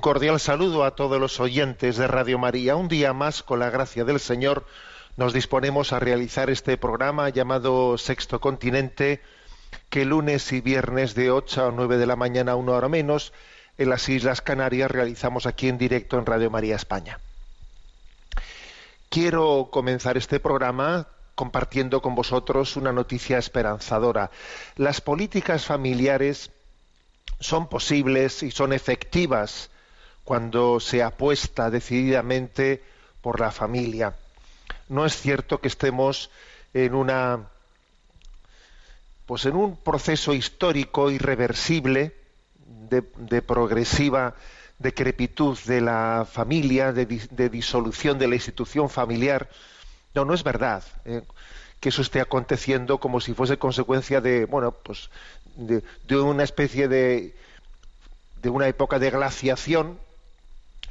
Un cordial saludo a todos los oyentes de Radio María. Un día más, con la gracia del Señor, nos disponemos a realizar este programa llamado Sexto Continente, que lunes y viernes de 8 a 9 de la mañana, una hora menos, en las Islas Canarias realizamos aquí en directo en Radio María España. Quiero comenzar este programa compartiendo con vosotros una noticia esperanzadora. Las políticas familiares son posibles y son efectivas cuando se apuesta decididamente por la familia. No es cierto que estemos en una pues en un proceso histórico irreversible de, progresiva decrepitud de la familia, de, dis- de disolución de la institución familiar. No, no es verdad eh, que eso esté aconteciendo como si fuese consecuencia de, bueno, pues de una especie de, de una época de glaciación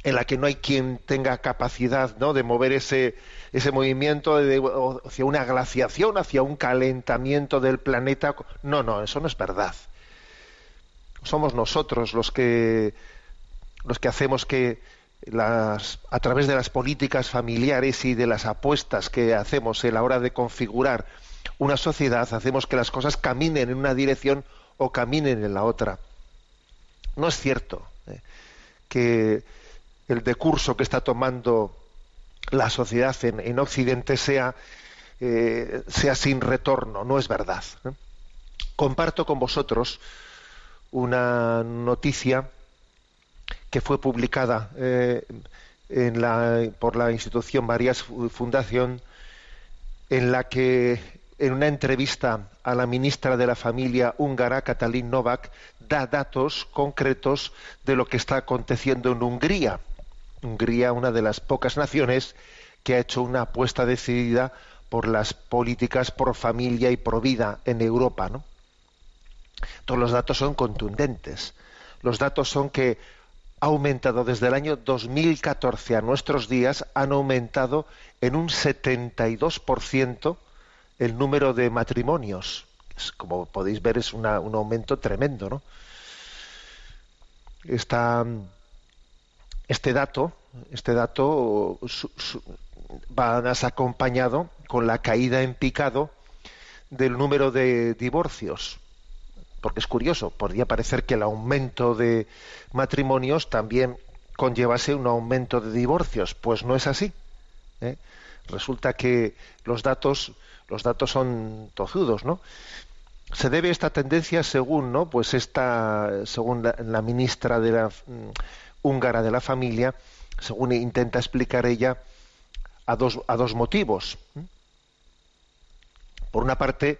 en la que no hay quien tenga capacidad ¿no? de mover ese, ese movimiento hacia una glaciación, hacia un calentamiento del planeta. No, no, eso no es verdad. Somos nosotros los que los que hacemos que las, a través de las políticas familiares y de las apuestas que hacemos en la hora de configurar una sociedad, hacemos que las cosas caminen en una dirección o caminen en la otra. No es cierto eh, que el decurso que está tomando la sociedad en, en Occidente sea, eh, sea sin retorno, no es verdad. ¿eh? Comparto con vosotros una noticia que fue publicada eh, por la institución Marías Fundación, en la que en una entrevista a la ministra de la Familia húngara, Katalin Novak, da datos concretos de lo que está aconteciendo en Hungría. Hungría, una de las pocas naciones que ha hecho una apuesta decidida por las políticas pro familia y pro vida en Europa. ¿no? Todos los datos son contundentes. Los datos son que ha aumentado desde el año 2014 a nuestros días, han aumentado en un 72% el número de matrimonios. Como podéis ver, es un aumento tremendo, ¿no? Esta, este dato, este dato su- va acompañado con la caída en picado del número de divorcios porque es curioso, podría parecer que el aumento de matrimonios también conllevase un aumento de divorcios, pues no es así. ¿eh? Resulta que los datos, los datos son tozudos, ¿no? se debe esta tendencia según, ¿no? Pues esta, según la, ministra de la mm, húngara de la familia, según intenta explicar ella, a dos, a dos motivos. Por una parte,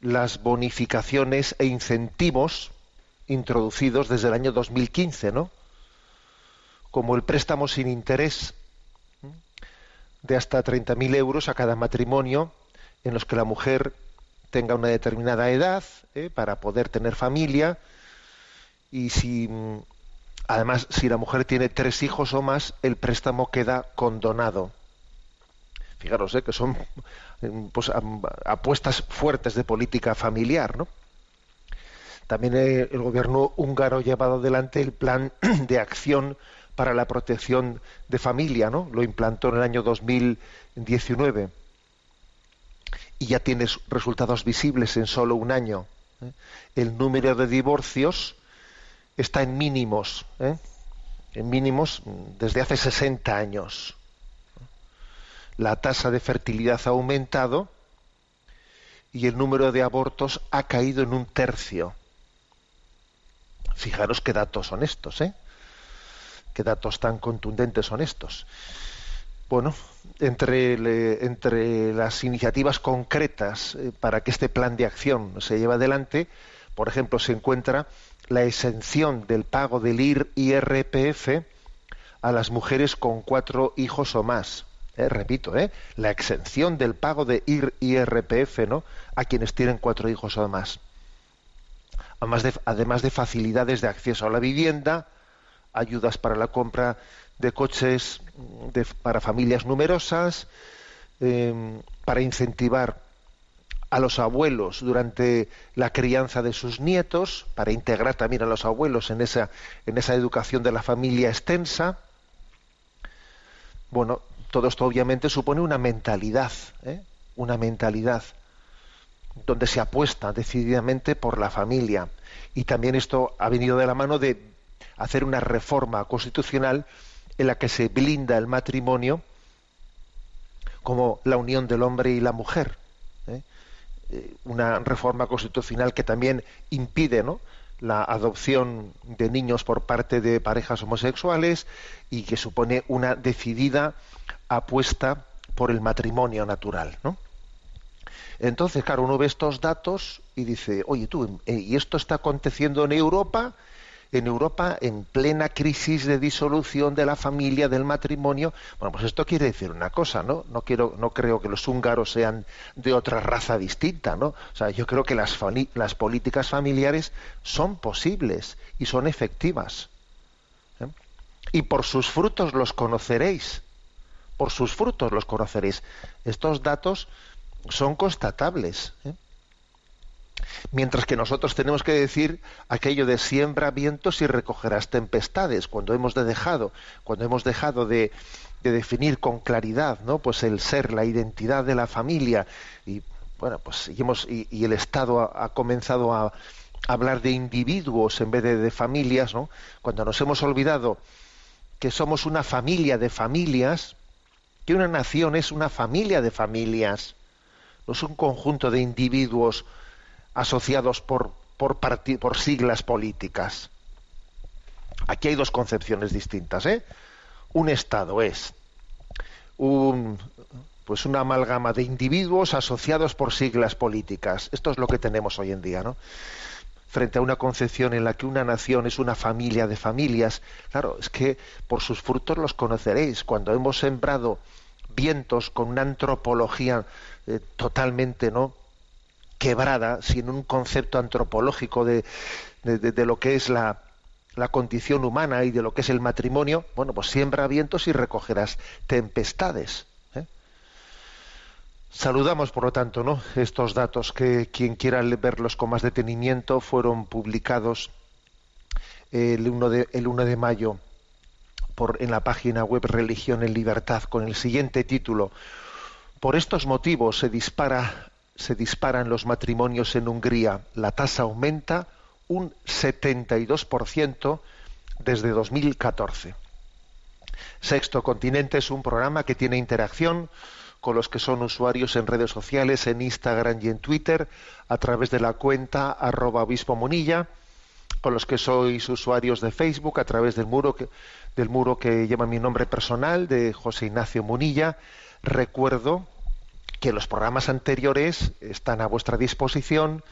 las bonificaciones e incentivos introducidos desde el año 2015, ¿no? Como el préstamo sin interés de hasta 30.000 euros a cada matrimonio en los que la mujer tenga una determinada edad ¿eh? para poder tener familia y si además si la mujer tiene tres hijos o más el préstamo queda condonado fijaros ¿eh? que son pues, apuestas fuertes de política familiar no también eh, el gobierno húngaro ha llevado adelante el plan de acción para la protección de familia no lo implantó en el año 2019 y ya tienes resultados visibles en solo un año. ¿eh? El número de divorcios está en mínimos, ¿eh? en mínimos desde hace 60 años. La tasa de fertilidad ha aumentado y el número de abortos ha caído en un tercio. Fijaros qué datos son estos, ¿eh? Qué datos tan contundentes son estos. Bueno, entre, entre las iniciativas concretas eh, para que este plan de acción se lleve adelante, por ejemplo, se encuentra la exención del pago del IRPF a las mujeres con cuatro hijos o más. Eh, repito, eh, la exención del pago de IRPF ¿no? a quienes tienen cuatro hijos o más. Además de, facilidades de acceso a la vivienda, ayudas para la compra de coches para familias numerosas, em, para incentivar a los abuelos durante la crianza de sus nietos, para integrar también a los abuelos en esa, en esa educación de la familia extensa. Bueno, todo esto obviamente supone una mentalidad, ¿eh? una mentalidad donde se apuesta decididamente por la familia. Y también esto ha venido de la mano de hacer una reforma constitucional en la que se blinda el matrimonio como la unión del hombre y la mujer. ¿Eh? Una reforma constitucional que también impide la adopción de niños por parte de parejas homosexuales y que supone una decidida apuesta por el matrimonio natural. Entonces, claro, uno ve estos datos y dice, oye tú, eh, ¿y esto está aconteciendo en Europa? En Europa en plena crisis de disolución de la familia, del matrimonio. Bueno, pues esto quiere decir una cosa, ¿no? No quiero, no creo que los húngaros sean de otra raza distinta, ¿no? O sea, yo creo que las, políticas familiares son posibles y son efectivas. ¿eh? Y por sus frutos los conoceréis. Por sus frutos los conoceréis. Estos datos son constatables. ¿eh? Mientras que nosotros tenemos que decir aquello de siembra vientos y recogerás tempestades, cuando hemos dejado, cuando hemos dejado de, definir con claridad, ¿no? Pues el ser, la identidad de la familia y bueno, pues y, el Estado ha, comenzado a, hablar de individuos en vez de, de familias, ¿no? Cuando nos hemos olvidado que somos una familia de familias, que una nación es una familia de familias, no es un conjunto de individuos asociados por, por, por siglas políticas. Aquí hay dos concepciones distintas. ¿eh? Un Estado es un, pues una amalgama de individuos asociados por siglas políticas. Esto es lo que tenemos hoy en día, ¿no? Frente a una concepción en la que una nación es una familia de familias, claro, es que por sus frutos los conoceréis. Cuando hemos sembrado vientos con una antropología eh, totalmente, ¿no? Quebrada, sin un concepto antropológico de, lo que es la, condición humana y de lo que es el matrimonio, bueno, pues siembra vientos y recogerás tempestades. ¿eh? Saludamos, por lo tanto, ¿no? estos datos que quien quiera verlos con más detenimiento fueron publicados el 1 de, el 1 de mayo por, en la página web Religión en Libertad con el siguiente título. Por estos motivos se dispara se disparan los matrimonios en Hungría. La tasa aumenta un 72% desde 2014. Sexto Continente es un programa que tiene interacción con los que son usuarios en redes sociales, en Instagram y en Twitter, a través de la cuenta arroba obispo monilla, con los que sois usuarios de Facebook, a través del muro que, del muro que lleva mi nombre personal, de José Ignacio Munilla. Recuerdo que los programas anteriores están a vuestra disposición,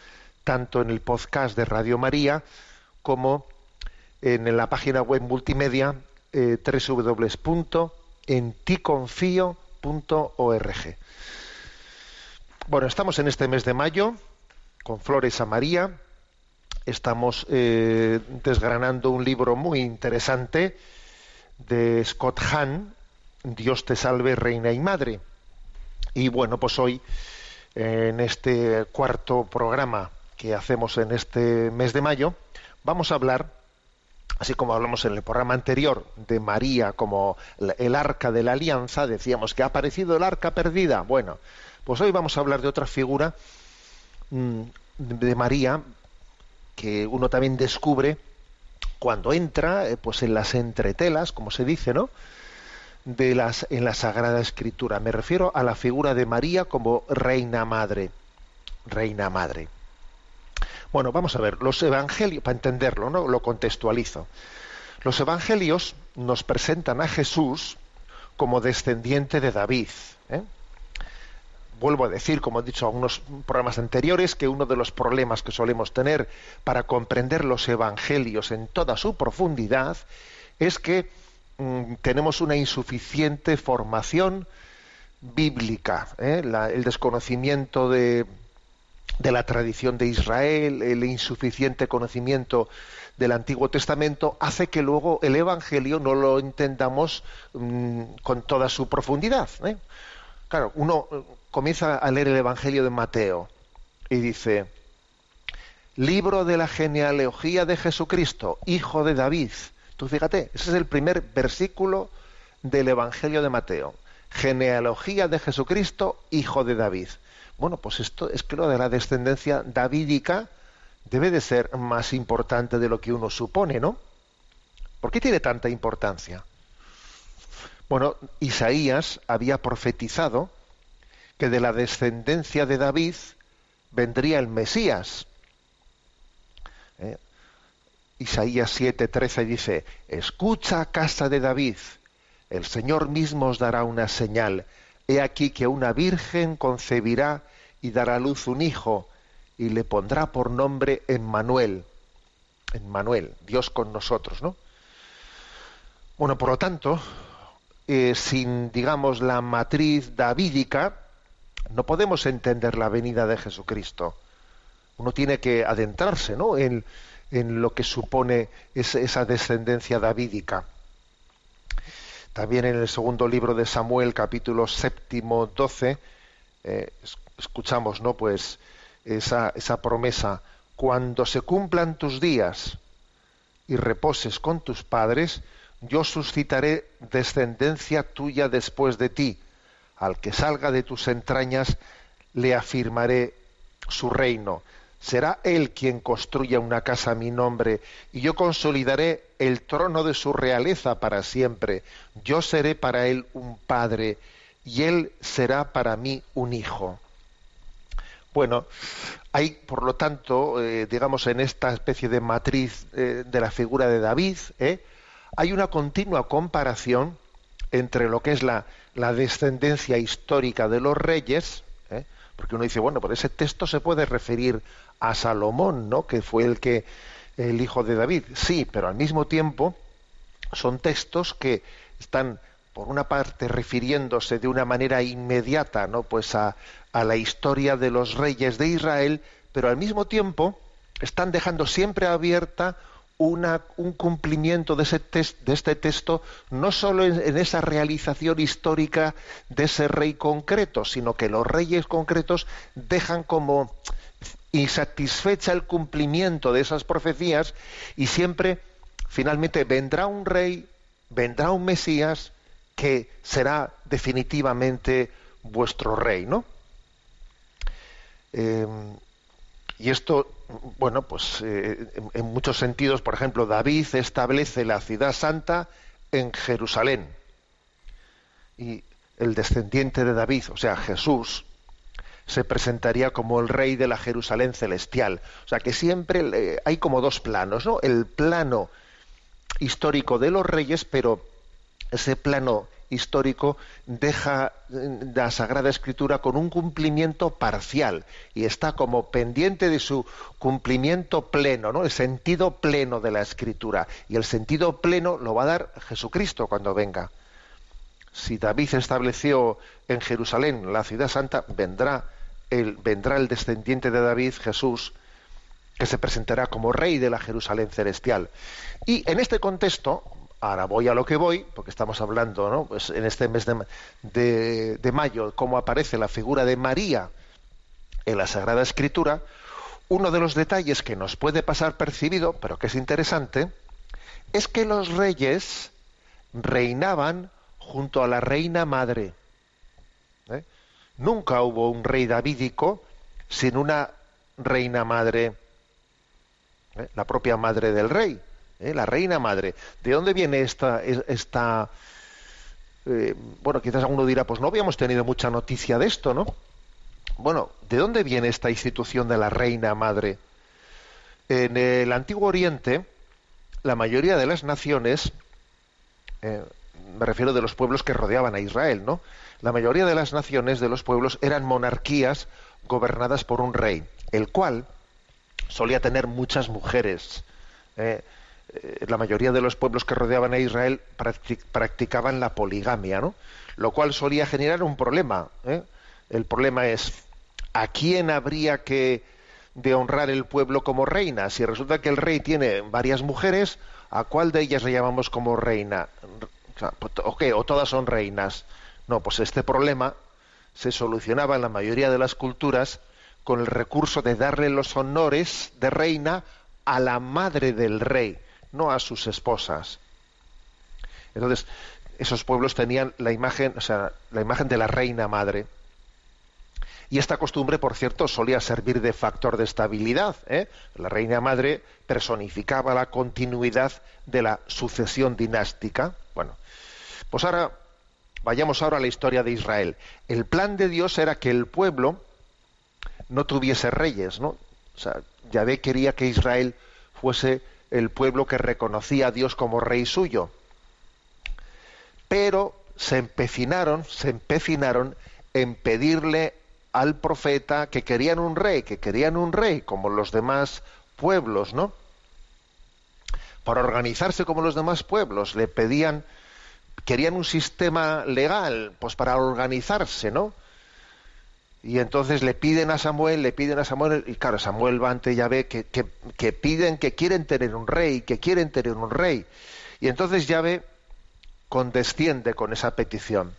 tanto en el podcast de Radio María como en la página web multimedia eh, www.enticonfio.org. Bueno, estamos en este mes de mayo con Flores a María. Estamos eh, desgranando un libro muy interesante de Scott Hahn, Dios te salve, reina y madre. Y bueno, pues hoy, en este cuarto programa que hacemos en este mes de mayo, vamos a hablar así como hablamos en el programa anterior de María como el arca de la alianza, decíamos que ha aparecido el arca perdida. Bueno, pues hoy vamos a hablar de otra figura mm, de María que uno también descubre cuando entra eh, pues en las entretelas, como se dice, ¿no? Las en la Sagrada Escritura. Me refiero a la figura de María como reina madre. Reina madre. Bueno, vamos a ver, los evangelios, para entenderlo, ¿no? Lo contextualizo. Los evangelios nos presentan a Jesús como descendiente de David. ¿eh? Vuelvo a decir, como he dicho en algunos programas anteriores, que uno de los problemas que solemos tener para comprender los evangelios en toda su profundidad es que mm, tenemos una insuficiente formación bíblica, ¿eh? el desconocimiento de, la tradición de Israel, el insuficiente conocimiento del Antiguo Testamento, hace que luego el Evangelio no lo entendamos mm, con toda su profundidad. ¿eh? Claro, uno eh, comienza a leer el Evangelio de Mateo y dice, libro de la genealogía de Jesucristo, hijo de David. Tú fíjate, ese es el primer versículo del Evangelio de Mateo. Genealogía de Jesucristo, hijo de David. Bueno, pues esto es que lo de la descendencia davídica debe de ser más importante de lo que uno supone, ¿no? ¿Por qué tiene tanta importancia? Bueno, Isaías había profetizado que de la descendencia de David vendría el Mesías. ¿Eh? Isaías 7:13 dice, escucha casa de David, el Señor mismo os dará una señal. He aquí que una virgen concebirá y dará a luz un hijo y le pondrá por nombre Emmanuel. Emmanuel, Dios con nosotros, ¿no? Bueno, por lo tanto, eh, sin, digamos, la matriz davídica, no podemos entender la venida de Jesucristo. Uno tiene que adentrarse, ¿no? En lo que supone esa descendencia davídica. También en el segundo libro de Samuel, capítulo séptimo, doce, eh, escuchamos, ¿no? Pues esa, esa promesa, cuando se cumplan tus días y reposes con tus padres, yo suscitaré descendencia tuya después de ti. Al que salga de tus entrañas, le afirmaré su reino. Será él quien construya una casa a mi nombre, y yo consolidaré el trono de su realeza para siempre. Yo seré para él un padre, y él será para mí un hijo. Bueno, hay, por lo tanto, eh, digamos, en esta especie de matriz eh, de la figura de David, eh, hay una continua comparación entre lo que es la, la descendencia histórica de los reyes, porque uno dice, bueno, por ese texto se puede referir a Salomón, ¿no? Que fue el que el hijo de David. Sí, pero al mismo tiempo son textos que están por una parte refiriéndose de una manera inmediata no pues a, la historia de los reyes de Israel pero al mismo tiempo están dejando siempre abierta un cumplimiento de, ese de este texto no solo en, esa realización histórica de ese rey concreto, sino que los reyes concretos dejan como insatisfecha el cumplimiento de esas profecías y siempre finalmente vendrá un rey, vendrá un Mesías, que será definitivamente vuestro rey, ¿no? Em, y esto, bueno, pues eh, en, muchos sentidos, por ejemplo, David establece la ciudad santa en Jerusalén. Y el descendiente de David, o sea, Jesús, se presentaría como el rey de la Jerusalén celestial. O sea que siempre hay como dos planos, ¿no? El plano histórico de los reyes, pero ese plano histórico deja eh, la Sagrada Escritura con un cumplimiento parcial y está como pendiente de su cumplimiento pleno, ¿no? El sentido pleno de la Escritura. Y el sentido pleno lo va a dar Jesucristo cuando venga. Si David estableció en Jerusalén la ciudad santa, vendrá el, vendrá el descendiente de David, Jesús, que se presentará como rey de la Jerusalén celestial. Y en este contexto, ahora voy a lo que voy, porque estamos hablando ¿no? pues en este mes de, mayo, cómo aparece la figura de María en la Sagrada Escritura, uno de los detalles que nos puede pasar percibido, pero que es interesante, es que los reyes reinaban junto a la reina madre. Nunca hubo un rey davídico sin una reina madre, ¿eh? la propia madre del rey, ¿eh? la reina madre. ¿De dónde viene esta, esta eh, bueno, quizás alguno dirá, pues no habíamos tenido mucha noticia de esto, ¿no? Bueno, ¿de dónde viene esta institución de la reina madre? En el Antiguo Oriente, la mayoría de las naciones, me refiero de los pueblos que rodeaban a Israel, ¿no? la mayoría de las naciones de los pueblos eran monarquías gobernadas por un rey, el cual solía tener muchas mujeres. Eh, eh, la mayoría de los pueblos que rodeaban a Israel practicaban la poligamia, ¿no? Lo cual solía generar un problema. ¿eh? El problema es ¿a quién habría que de honrar el pueblo como reina? Si resulta que el rey tiene varias mujeres, ¿a cuál de ellas le llamamos como reina? O, qué, o todas son reinas. No, pues este problema se solucionaba en la mayoría de las culturas con el recurso de darle los honores de reina a la madre del rey, no a sus esposas. Entonces, esos pueblos tenían la imagen, o sea, la imagen de la reina madre. Y esta costumbre, por cierto, solía servir de factor de estabilidad. ¿eh? La reina madre personificaba la continuidad de la sucesión dinástica. Bueno, pues ahora Vayamos ahora a la historia de Israel. El plan de Dios era que el pueblo no tuviese reyes, ¿no? O sea, Yahvé quería que Israel fuese el pueblo que reconocía a Dios como rey suyo. Pero se empecinaron, se empecinaron en pedirle al profeta que querían un rey, que querían un rey, como los demás pueblos, ¿no? Para organizarse como los demás pueblos, le pedían querían un sistema legal, pues para organizarse, ¿no? Y entonces le piden a Samuel, le piden a Samuel, y claro, Samuel va ante Yahvé que, que, piden que quieren tener un rey, que quieren tener un rey. Y entonces Yahvé condesciende con esa petición.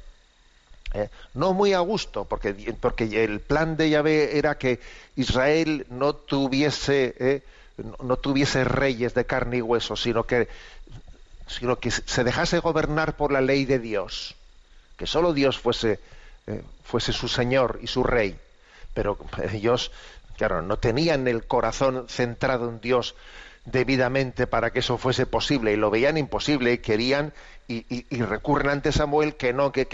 ¿eh? no muy a gusto, porque, porque el plan de Yahvé era que Israel no tuviese, ¿eh? no tuviese reyes de carne y hueso, sino que sino que se dejase gobernar por la ley de Dios, que solo Dios fuese, eh, fuese su Señor y su Rey. Pero ellos, claro, no tenían el corazón centrado en Dios debidamente para que eso fuese posible y lo veían imposible y querían y, recurren ante Samuel que no, que,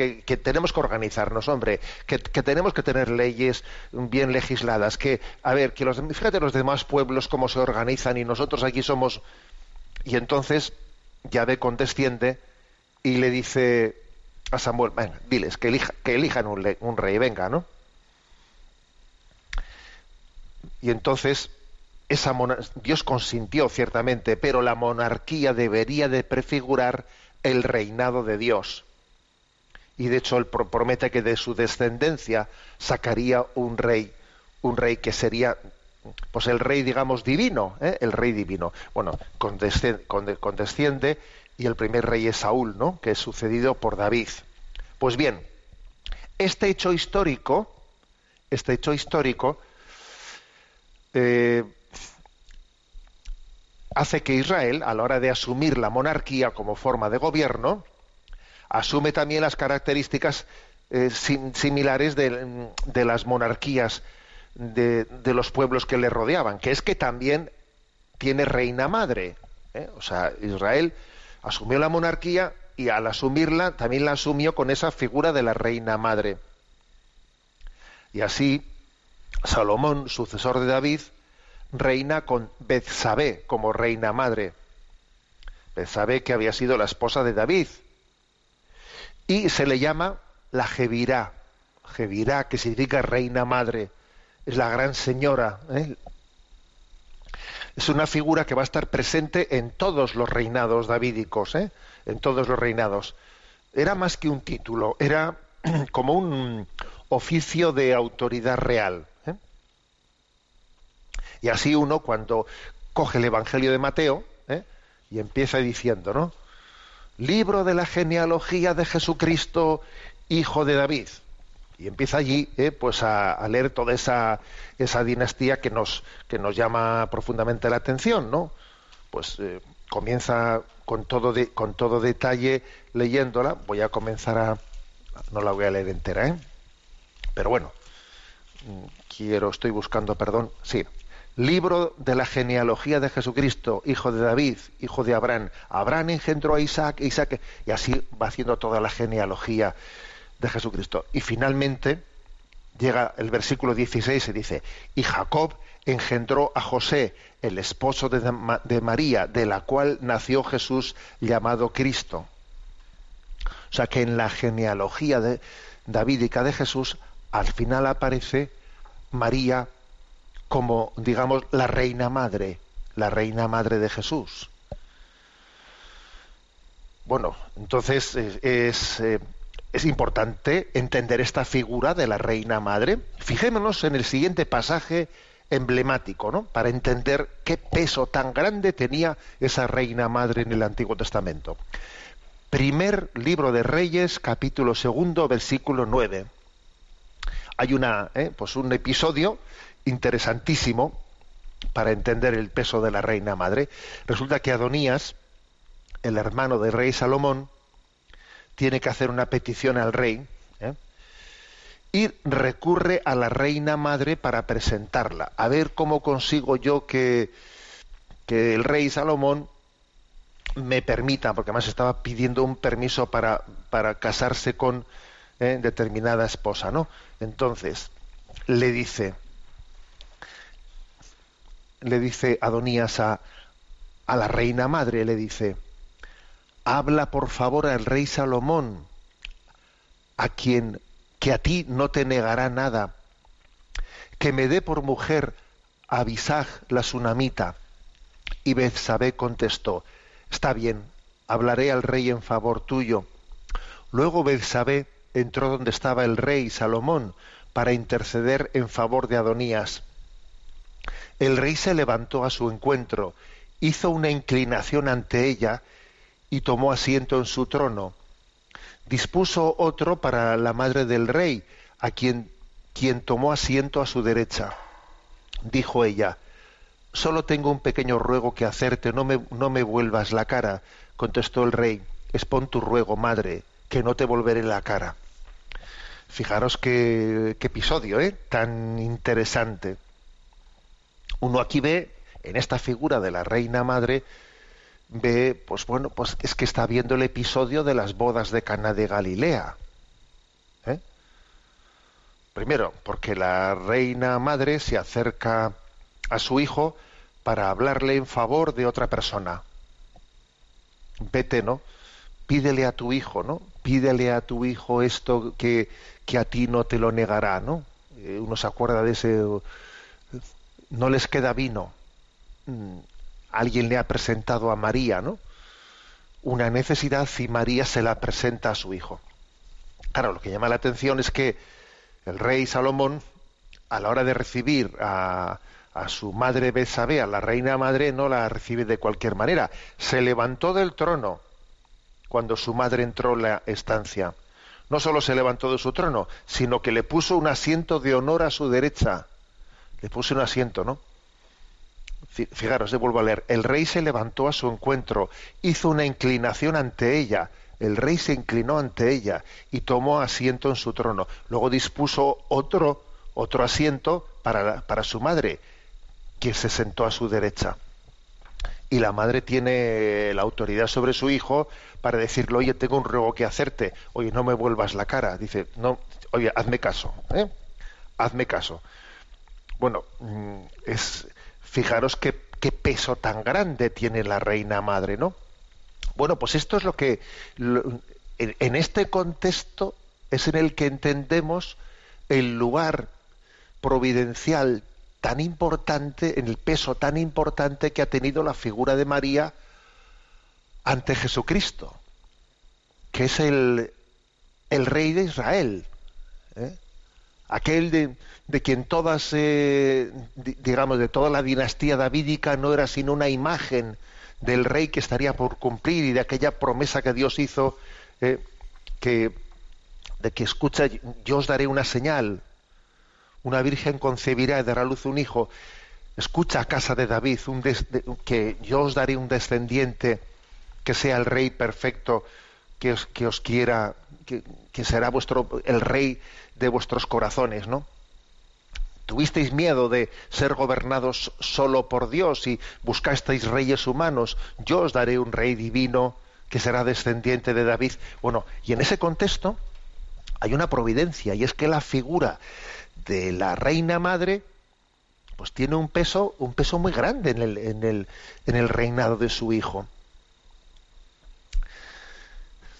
tenemos que organizarnos, hombre, que, tenemos que tener leyes bien legisladas, que, a ver, que los, fíjate los demás pueblos cómo se organizan y nosotros aquí somos... Y entonces Yahvé condesciende y le dice a Samuel, venga, diles que, que elijan un, rey, venga, ¿no? Y entonces esa Dios consintió ciertamente, pero la monarquía debería de prefigurar el reinado de Dios. Y de hecho él promete que de su descendencia sacaría un rey, un rey que sería pues el rey, digamos, divino, ¿eh? el rey divino. Bueno, condesciende, y el primer rey es Saúl, ¿no? Que es sucedido por David. Pues bien, este hecho histórico, este hecho histórico, eh, hace que Israel, a la hora de asumir la monarquía como forma de gobierno, asume también las características eh, similares de, las monarquías de, los pueblos que le rodeaban, que es que también tiene reina madre. ¿eh? O sea, Israel asumió la monarquía y al asumirla también la asumió con esa figura de la reina madre. Y así Salomón, sucesor de David, reina con Betsabé como reina madre. Betsabé que había sido la esposa de David. Y se le llama la Jevirá, Jevirá que significa reina madre, es la gran señora. ¿eh? Es una figura que va a estar presente en todos los reinados davídicos, ¿eh? en todos los reinados. Era más que un título, era como un oficio de autoridad real. ¿eh? Y así uno, cuando coge el Evangelio de Mateo ¿eh? y empieza diciendo, ¿no? Libro de la genealogía de Jesucristo, hijo de David. Y empieza allí, ¿eh? pues a, leer toda esa, esa dinastía que nos, que nos llama profundamente la atención, ¿no? Pues comienza con todo, con todo detalle leyéndola. Voy a comenzar a... No la voy a leer entera, ¿eh? Pero bueno, quiero, estoy buscando, perdón, sí. Libro de la genealogía de Jesucristo, hijo de David, hijo de Abraham. Abraham engendró a Isaac, Isaac, y así va haciendo toda la genealogía de Jesucristo. Y finalmente llega el versículo 16 y dice, y Jacob engendró a José, el esposo de, de María, de la cual nació Jesús llamado Cristo. O sea que en la genealogía de davídica de Jesús al final aparece María como, digamos, la reina madre, la reina madre de Jesús. Bueno, entonces es, eh, es, importante entender esta figura de la reina madre. Fijémonos en el siguiente pasaje emblemático, ¿no? Para entender qué peso tan grande tenía esa reina madre en el Antiguo Testamento. Primer libro de Reyes, capítulo segundo, versículo nueve hay una, ¿eh? pues un episodio interesantísimo para entender el peso de la reina madre. Resulta que Adonías, el hermano del rey Salomón, tiene que hacer una petición al rey ¿eh? y recurre a la reina madre para presentarla. A ver cómo consigo yo que, que el rey Salomón me permita, porque además estaba pidiendo un permiso para, para casarse con ¿eh? determinada esposa, ¿no? Entonces, le dice, le dice Adonías a, a la reina madre, le dice, habla por favor al rey Salomón, a quien que a ti no te negará nada, que me dé por mujer a Bisag la sunamita. Y Bethsabé contestó, está bien, hablaré al rey en favor tuyo. Luego Bethsabé entró donde estaba el rey Salomón para interceder en favor de Adonías. El rey se levantó a su encuentro, hizo una inclinación ante ella y tomó asiento en su trono. Dispuso otro para la madre del rey, a quien, quien tomó asiento a su derecha. Dijo ella, Solo tengo un pequeño ruego que hacerte, no me, no me vuelvas la cara. Contestó el rey, Expon tu ruego, madre, que no te volveré la cara. Fijaros qué, episodio ¿eh? tan interesante. Uno aquí ve, en esta figura de la reina madre, ve, pues bueno, pues es que está viendo el episodio de las bodas de Cana de Galilea. ¿eh? Primero, porque la reina madre se acerca a su hijo para hablarle en favor de otra persona. Vete, ¿no? Pídele a tu hijo, ¿no? Pídele a tu hijo esto que, que a ti no te lo negará, ¿no? Eh, uno se acuerda de ese, no les queda vino. Alguien le ha presentado a María, ¿no? Una necesidad y María se la presenta a su hijo. Claro, lo que llama la atención es que el rey Salomón, a la hora de recibir a, su madre Besabé, a la reina madre, no la recibe de cualquier manera. Se levantó del trono cuando su madre entró en la estancia no solo se levantó de su trono, sino que le puso un asiento de honor a su derecha. Le puso un asiento, ¿no? Fijaros, vuelvo a leer. El rey se levantó a su encuentro, hizo una inclinación ante ella. El rey se inclinó ante ella y tomó asiento en su trono. Luego dispuso otro, otro asiento para, para su madre, que se sentó a su derecha. y la madre tiene la autoridad sobre su hijo para decirle, oye, tengo un ruego que hacerte, oye, no me vuelvas la cara. Dice, no, oye, hazme caso, ¿eh? hazme caso. Bueno, mm, es, fijaros qué, peso tan grande tiene la reina madre, ¿no? Bueno, pues esto es lo que, en este contexto es en el que entendemos el lugar providencial tan importante, en el peso tan importante que ha tenido la figura de María ante Jesucristo, que es el, el rey de Israel, ¿eh? aquel de, de, quien todas, digamos, de toda la dinastía davídica no era sino una imagen del rey que estaría por cumplir y de aquella promesa que Dios hizo, eh, que, de que escucha, yo os daré una señal, una virgen concebirá y dará luz un hijo. Escucha, casa de David, un que yo os daré un descendiente que sea el rey perfecto que os, que os quiera, que, que, será vuestro, el rey de vuestros corazones, ¿no? Tuvisteis miedo de ser gobernados solo por Dios y buscasteis reyes humanos. Yo os daré un rey divino que será descendiente de David. Bueno, y en ese contexto hay una providencia y es que la figura de la reina madre pues tiene un peso un peso muy grande en el, en el, en el reinado de su hijo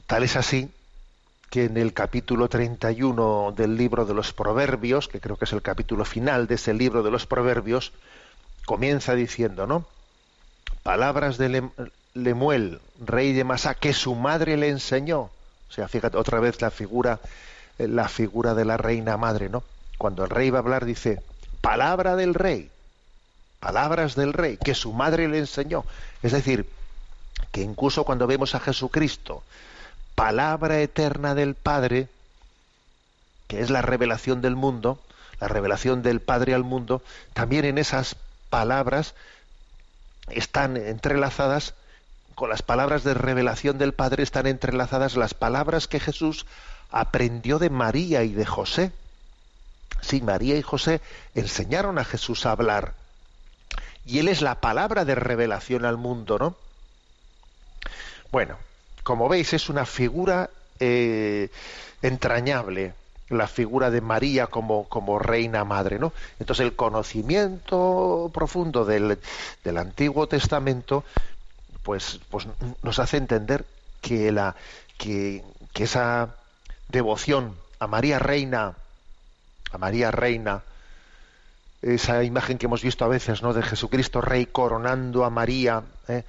tal es así que en el capítulo 31 del libro de los proverbios que creo que es el capítulo final de ese libro de los proverbios comienza diciendo no palabras de Lemuel rey de Masá que su madre le enseñó. O sea fíjate otra vez la figura la figura de la reina madre no cuando el rey va a hablar, dice, palabra del rey, palabras del rey, que su madre le enseñó. Es decir, que incluso cuando vemos a Jesucristo, palabra eterna del Padre, que es la revelación del mundo, la revelación del Padre al mundo, también en esas palabras están entrelazadas con las palabras de revelación del Padre están entrelazadas las palabras que Jesús aprendió de María y de José. Sí, María y José enseñaron a Jesús a hablar. Y Él es la palabra de revelación al mundo, ¿no? Bueno, como veis, es una figura eh, entrañable, la figura de María como, como, reina madre, ¿no? Entonces el conocimiento profundo del, del Antiguo Testamento, pues, pues, nos hace entender que, la, que, que esa devoción a María Reina a María Reina, esa imagen que hemos visto a veces, ¿no? De Jesucristo Rey coronando a María, ¿eh?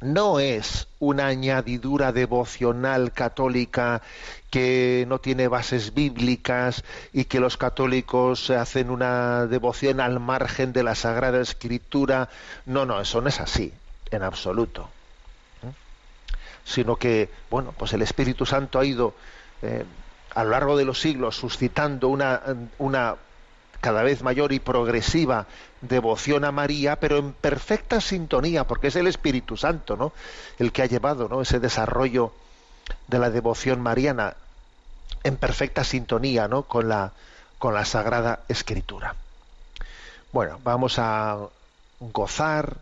No es una añadidura devocional católica que no tiene bases bíblicas y que los católicos hacen una devoción al margen de la Sagrada Escritura. No, no, eso no es así, en absoluto. ¿eh? Sino que, bueno, pues el Espíritu Santo ha ido eh, a lo largo de los siglos suscitando una, una cada vez mayor y progresiva devoción a María, pero en perfecta sintonía, porque es el Espíritu Santo, ¿no? El que ha llevado, ¿no? Ese desarrollo de la devoción mariana en perfecta sintonía, ¿no? Con la con la Sagrada Escritura. Bueno, vamos a gozar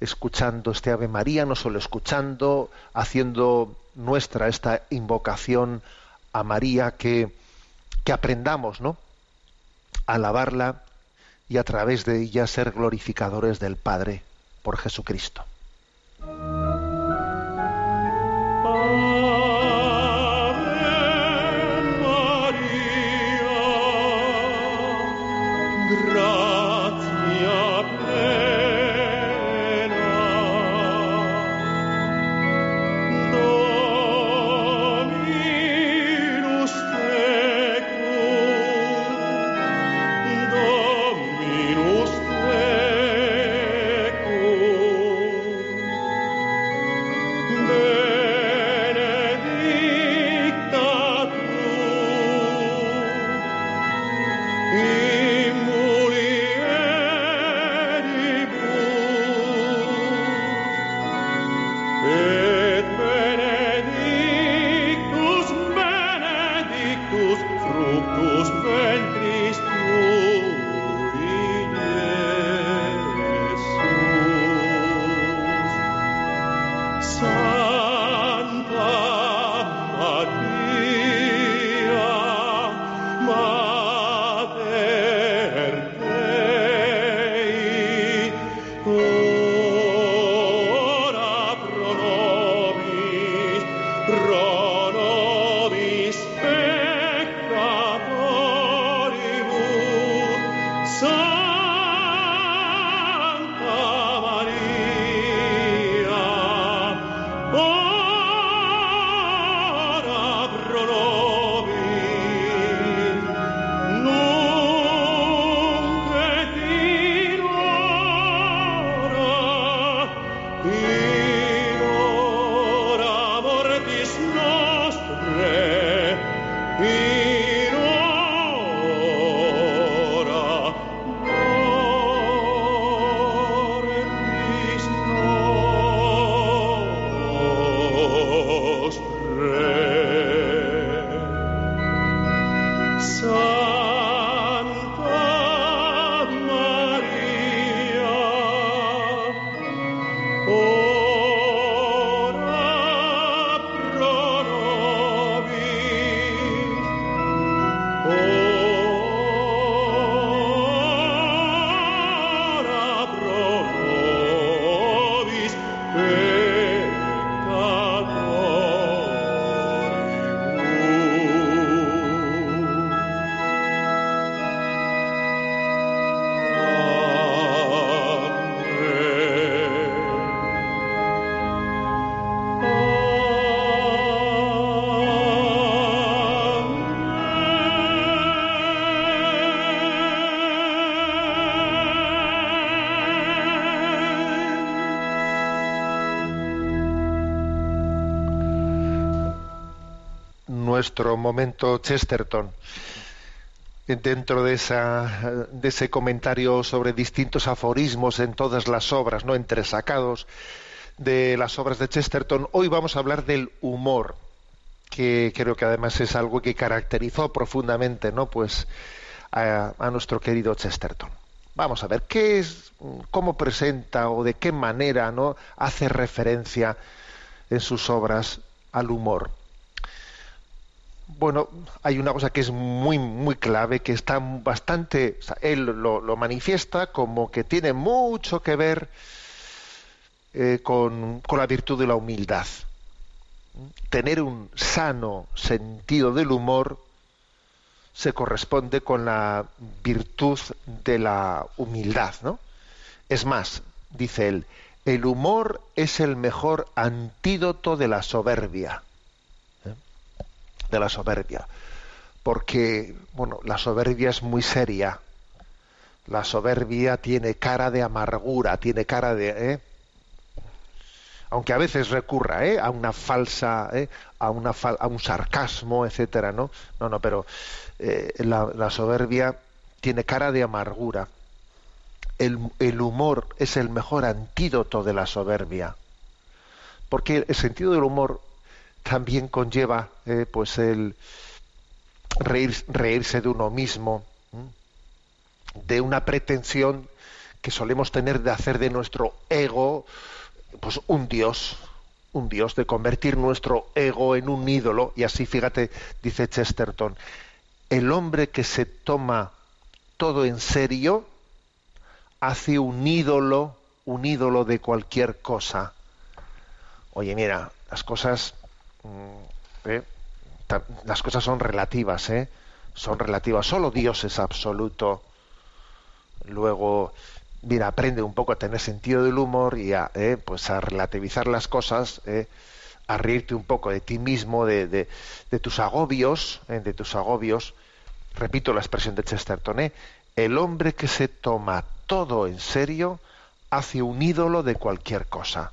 escuchando este Ave María, no solo escuchando, haciendo nuestra esta invocación a María que, que aprendamos, ¿no? Alabarla y a través de ella ser glorificadores del Padre por Jesucristo. Nuestro momento Chesterton dentro de, esa, de ese comentario sobre distintos aforismos en todas las obras, no entresacados de las obras de Chesterton, hoy vamos a hablar del humor, que creo que además es algo que caracterizó profundamente, ¿no? Pues a, a nuestro querido Chesterton. Vamos a ver qué es, cómo presenta o de qué manera, ¿no? Hace referencia en sus obras al humor. Bueno, hay una cosa que es muy, muy clave, que está bastante, él lo, manifiesta como que tiene mucho que ver eh, con, con la virtud de la humildad. Tener un sano sentido del humor se corresponde con la virtud de la humildad, ¿no? Es más, dice él, el humor es el mejor antídoto de la soberbia de la soberbia. Porque, bueno, la soberbia es muy seria. La soberbia tiene cara de amargura, tiene cara de... ¿eh? Aunque a veces recurra ¿eh? a una falsa, ¿eh? a, una a un sarcasmo, etcétera, ¿no? No, no, pero eh, la, la, soberbia tiene cara de amargura. El, el humor es el mejor antídoto de la soberbia. Porque el sentido del humor también conlleva eh, pues el reírse de uno mismo, de una pretensión que solemos tener de hacer de nuestro ego pues un dios, un dios, de convertir nuestro ego en un ídolo. Y así, fíjate, dice Chesterton, el hombre que se toma todo en serio hace un ídolo, un ídolo de cualquier cosa. Oye, mira, las cosas ¿eh? las cosas son relativas, ¿eh? Son relativas. Solo Dios es absoluto. Luego, mira, aprende un poco a tener sentido del humor y a, ¿eh? pues a relativizar las cosas, a reírte un poco de ti mismo, de, de tus agobios, de tus agobios. Repito la expresión de Chesterton, el hombre que se toma todo en serio hace un ídolo de cualquier cosa.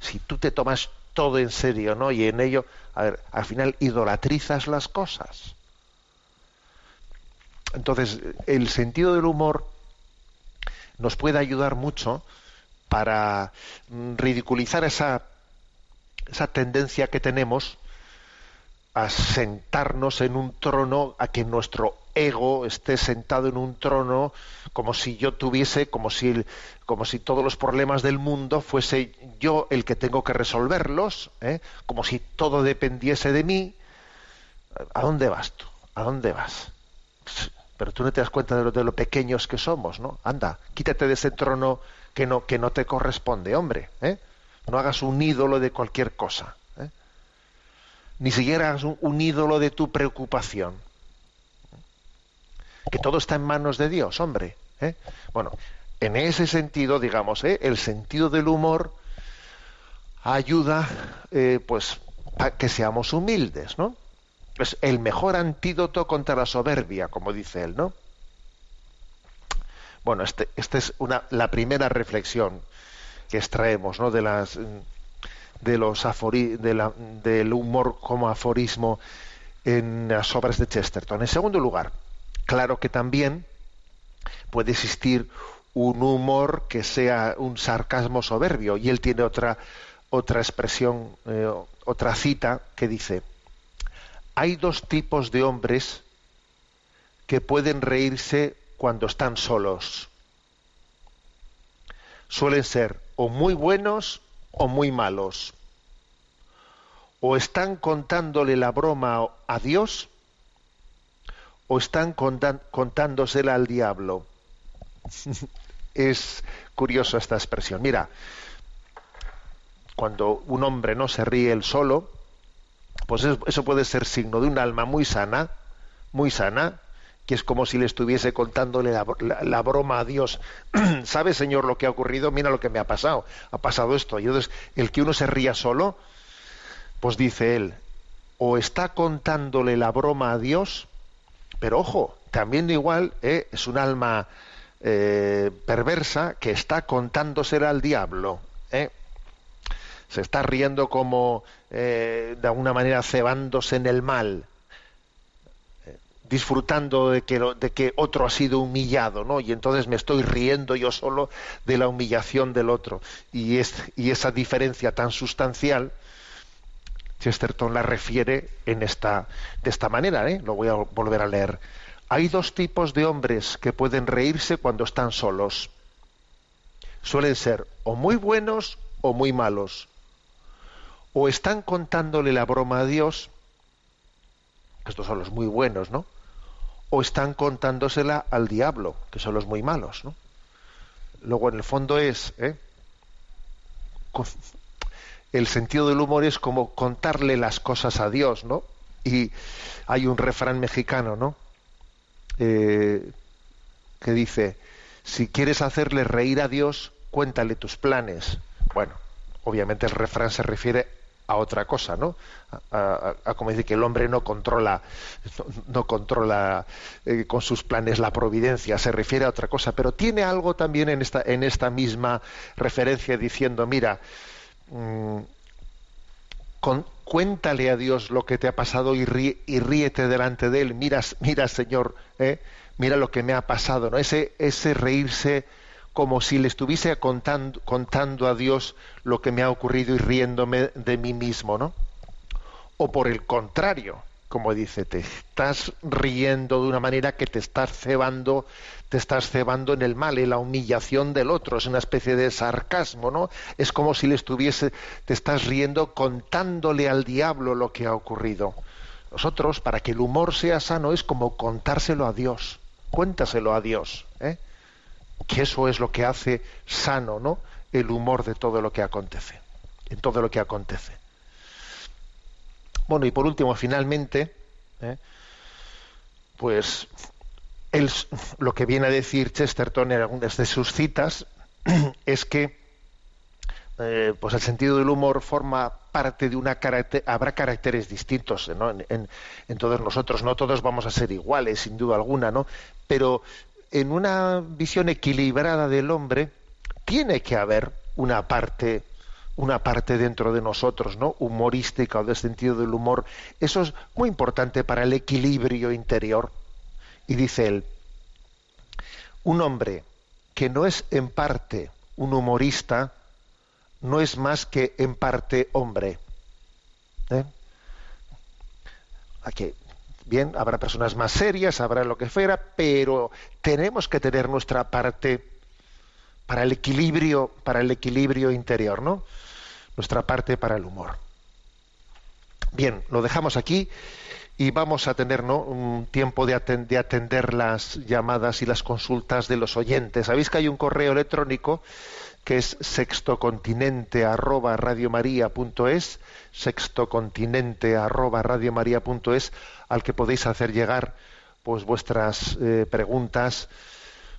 Si tú te tomas todo en serio, ¿no? Y en ello, a ver, al final idolatrizas las cosas. Entonces, el sentido del humor nos puede ayudar mucho para ridiculizar esa, esa tendencia que tenemos a sentarnos en un trono, a que nuestro ego esté sentado en un trono como si yo tuviese, como si, como si todos los problemas del mundo fuese yo el que tengo que resolverlos, ¿eh? como si todo dependiese de mí. ¿A dónde vas tú? ¿A dónde vas? Pero tú no te das cuenta de lo, de lo pequeños que somos, ¿no? Anda, quítate de ese trono que no, que no te corresponde, hombre. ¿eh? No hagas un ídolo de cualquier cosa. ¿eh? Ni siquiera hagas un ídolo de tu preocupación que todo está en manos de Dios, hombre. ¿eh? Bueno, en ese sentido, digamos, ¿eh? el sentido del humor ayuda, eh, pues, a que seamos humildes, ¿no? Es el mejor antídoto contra la soberbia, como dice él, ¿no? Bueno, esta este es una, la primera reflexión que extraemos, ¿no? De las de los de del humor como aforismo en las obras de Chesterton. En segundo lugar, claro que también puede existir un humor que sea un sarcasmo soberbio y él tiene otra otra expresión, eh, otra cita que dice: hay dos tipos de hombres que pueden reírse cuando están solos. Suelen ser o muy buenos o muy malos. O están contándole la broma a Dios o están contándosela al diablo. es curiosa esta expresión. Mira, cuando un hombre no se ríe él solo, pues eso puede ser signo de un alma muy sana, muy sana, que es como si le estuviese contándole la, broma a Dios. ¿Sabe, Señor, lo que ha ocurrido? Mira lo que me ha pasado. Ha pasado esto. Y entonces, el que uno se ría solo, pues dice él, o está contándole la broma a Dios, pero ojo, también igual eh, es un alma eh, perversa que está contándosela al diablo. Eh. Se está riendo como, de alguna manera, cebándose en el mal disfrutando de que, de que otro ha sido humillado, ¿no? Y entonces me estoy riendo yo solo de la humillación del otro. Y, es, y esa diferencia tan sustancial, Chesterton la refiere en esta, de esta manera, ¿eh? Lo voy a volver a leer. Hay dos tipos de hombres que pueden reírse cuando están solos. Suelen ser o muy buenos o muy malos. O están contándole la broma a Dios, estos son los muy buenos, ¿no? o están contándosela al diablo, que son los muy malos. ¿no? Luego, en el fondo es, ¿eh? El sentido del humor es como contarle las cosas a Dios, ¿no? Y hay un refrán mexicano, ¿no? Eh, que dice, si quieres hacerle reír a Dios, cuéntale tus planes. Bueno, obviamente el refrán se refiere a otra cosa, ¿no? A, como decir que el hombre no controla, no, controla eh, con sus planes la providencia, se refiere a otra cosa, pero tiene algo también en esta, en esta misma referencia diciendo, mira, mm, cuéntale a Dios lo que te ha pasado y, ríete delante de él, mira, mira Señor, ¿eh? mira lo que me ha pasado, ¿no? Ese, ese reírse como si le estuviese contando, contando a Dios lo que me ha ocurrido y riéndome de mí mismo, ¿no? O por el contrario, como dice, te estás riendo de una manera que te estás cebando, te estás cebando en el mal, en la humillación del otro, es una especie de sarcasmo, ¿no? Es como si le estuviese, te estás riendo contándole al diablo lo que ha ocurrido. Nosotros, para que el humor sea sano, es como contárselo a Dios. Cuéntaselo a Dios, ¿eh? que eso es lo que hace sano, ¿no? El humor de todo lo que acontece, en todo lo que acontece. Bueno, y por último, finalmente, ¿eh? pues lo que viene a decir Chesterton en algunas de sus citas es que eh, pues el sentido del humor forma parte de una carácter, habrá caracteres distintos en, en, todos nosotros, no todos vamos a ser iguales, sin duda alguna, ¿no? Pero en una visión equilibrada del hombre tiene que haber una parte una parte dentro de nosotros, ¿no? humorística o del sentido del humor. Eso es muy importante para el equilibrio interior. Y dice él, un hombre que no es en parte un humorista, no es más que en parte hombre. ¿Eh? Aquí, Bien, habrá personas más serias, habrá lo que fuera, pero tenemos que tener nuestra parte para el equilibrio, para el equilibrio interior, ¿no? Nuestra parte para el humor. Bien, lo dejamos aquí y vamos a tener un tiempo de, de, atender las llamadas y las consultas de los oyentes. Sabéis que hay un correo electrónico que es sextocontinente arroba radiomaria.es, sextocontinente arroba radiomaria.es, al que podéis hacer llegar pues vuestras eh, preguntas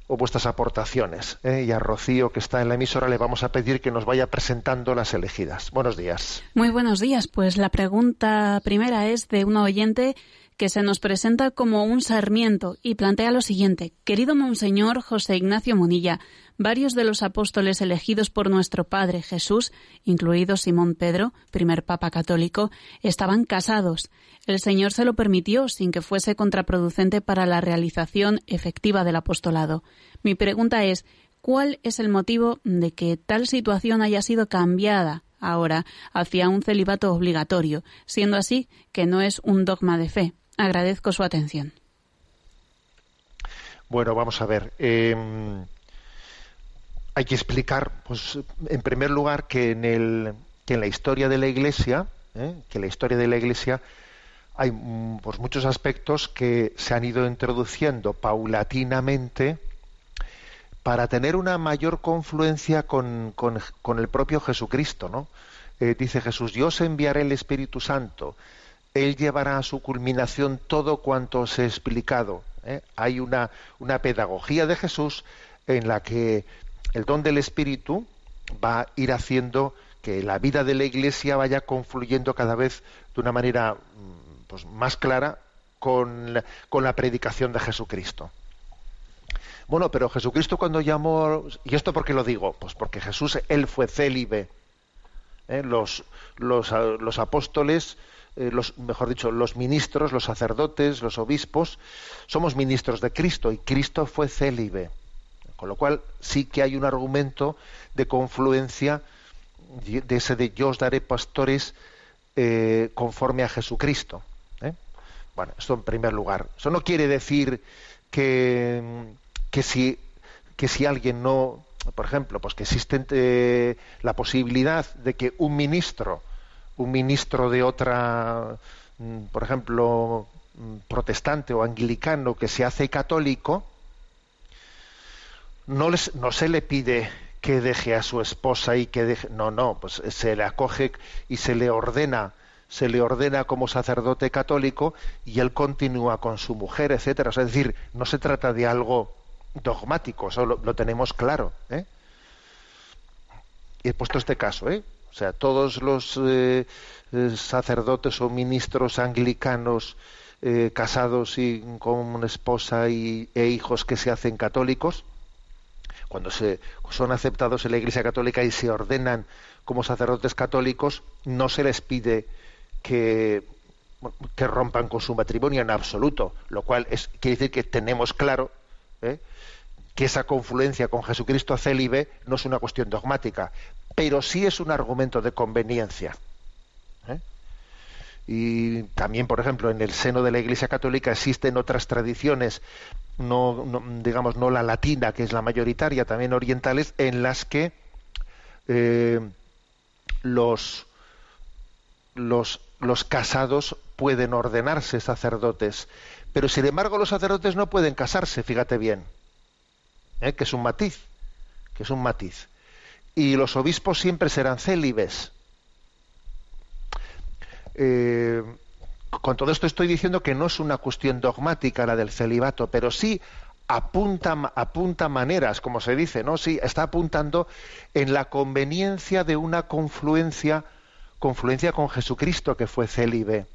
o vuestras aportaciones. ¿eh? Y a Rocío, que está en la emisora, le vamos a pedir que nos vaya presentando las elegidas. Buenos días. Muy buenos días. Pues la pregunta primera es de un oyente que se nos presenta como un sarmiento y plantea lo siguiente. Querido Monseñor José Ignacio Monilla, varios de los apóstoles elegidos por nuestro Padre Jesús, incluido Simón Pedro, primer Papa católico, estaban casados. El Señor se lo permitió sin que fuese contraproducente para la realización efectiva del apostolado. Mi pregunta es, ¿cuál es el motivo de que tal situación haya sido cambiada ahora hacia un celibato obligatorio, siendo así que no es un dogma de fe? Agradezco su atención. Bueno, vamos a ver. Em, hay que explicar, pues, en primer lugar, que en, el, que en la historia de la Iglesia, ¿eh? que la historia de la Iglesia hay mm, pues, muchos aspectos que se han ido introduciendo paulatinamente para tener una mayor confluencia con, con, el propio Jesucristo, ¿no? Eh, dice Jesús, yo os enviaré el Espíritu Santo él llevará a su culminación todo cuanto os he explicado. ¿eh? Hay una, una pedagogía de Jesús en la que el don del Espíritu va a ir haciendo que la vida de la Iglesia vaya confluyendo cada vez de una manera mm, pues, más clara con la, con la predicación de Jesucristo. Bueno, pero Jesucristo cuando llamó, ¿y esto por qué lo digo? Pues porque Jesús, él fue célibe. ¿eh? Los, los, los apóstoles eh, los, mejor dicho, los ministros, los sacerdotes, los obispos, somos ministros de Cristo y Cristo fue célibe. Con lo cual sí que hay un argumento de confluencia de ese de yo os daré pastores eh, conforme a Jesucristo. ¿eh? Bueno, esto en primer lugar. Eso no quiere decir que, que, si, que si alguien no, por ejemplo, pues que existe la posibilidad de que un ministro un ministro de otra, mm, por ejemplo, mm, protestante o anglicano que se hace católico, no, les, no se le pide que deje a su esposa y que deje, no, no, pues se le acoge y se le ordena, se le ordena como sacerdote católico y él continúa con su mujer, etcétera. es decir, no se trata de algo dogmático, eso lo, tenemos claro. ¿eh? Y he puesto este caso, ¿eh? O sea, todos los eh, eh, sacerdotes o ministros anglicanos casados y con una esposa y, e hijos que se hacen católicos, cuando se, son aceptados en la Iglesia Católica y se ordenan como sacerdotes católicos, no se les pide que, rompan con su matrimonio en absoluto, lo cual es, quiere decir que tenemos claro que esa confluencia con Jesucristo célibe no es una cuestión dogmática, pero sí es un argumento de conveniencia. ¿eh? Y también, por ejemplo, en el seno de la Iglesia Católica existen otras tradiciones, no, digamos, no la latina, que es la mayoritaria, también orientales, en las que eh, los, los, los casados pueden ordenarse sacerdotes, pero sin embargo los sacerdotes no pueden casarse, fíjate bien, ¿eh? que es un matiz, que es un matiz y los obispos siempre serán célibes. Eh, con todo esto estoy diciendo que no es una cuestión dogmática la del celibato, pero sí apunta, apunta maneras, como se dice, ¿no? Sí, está apuntando en la conveniencia de una confluencia, confluencia con Jesucristo que fue célibe.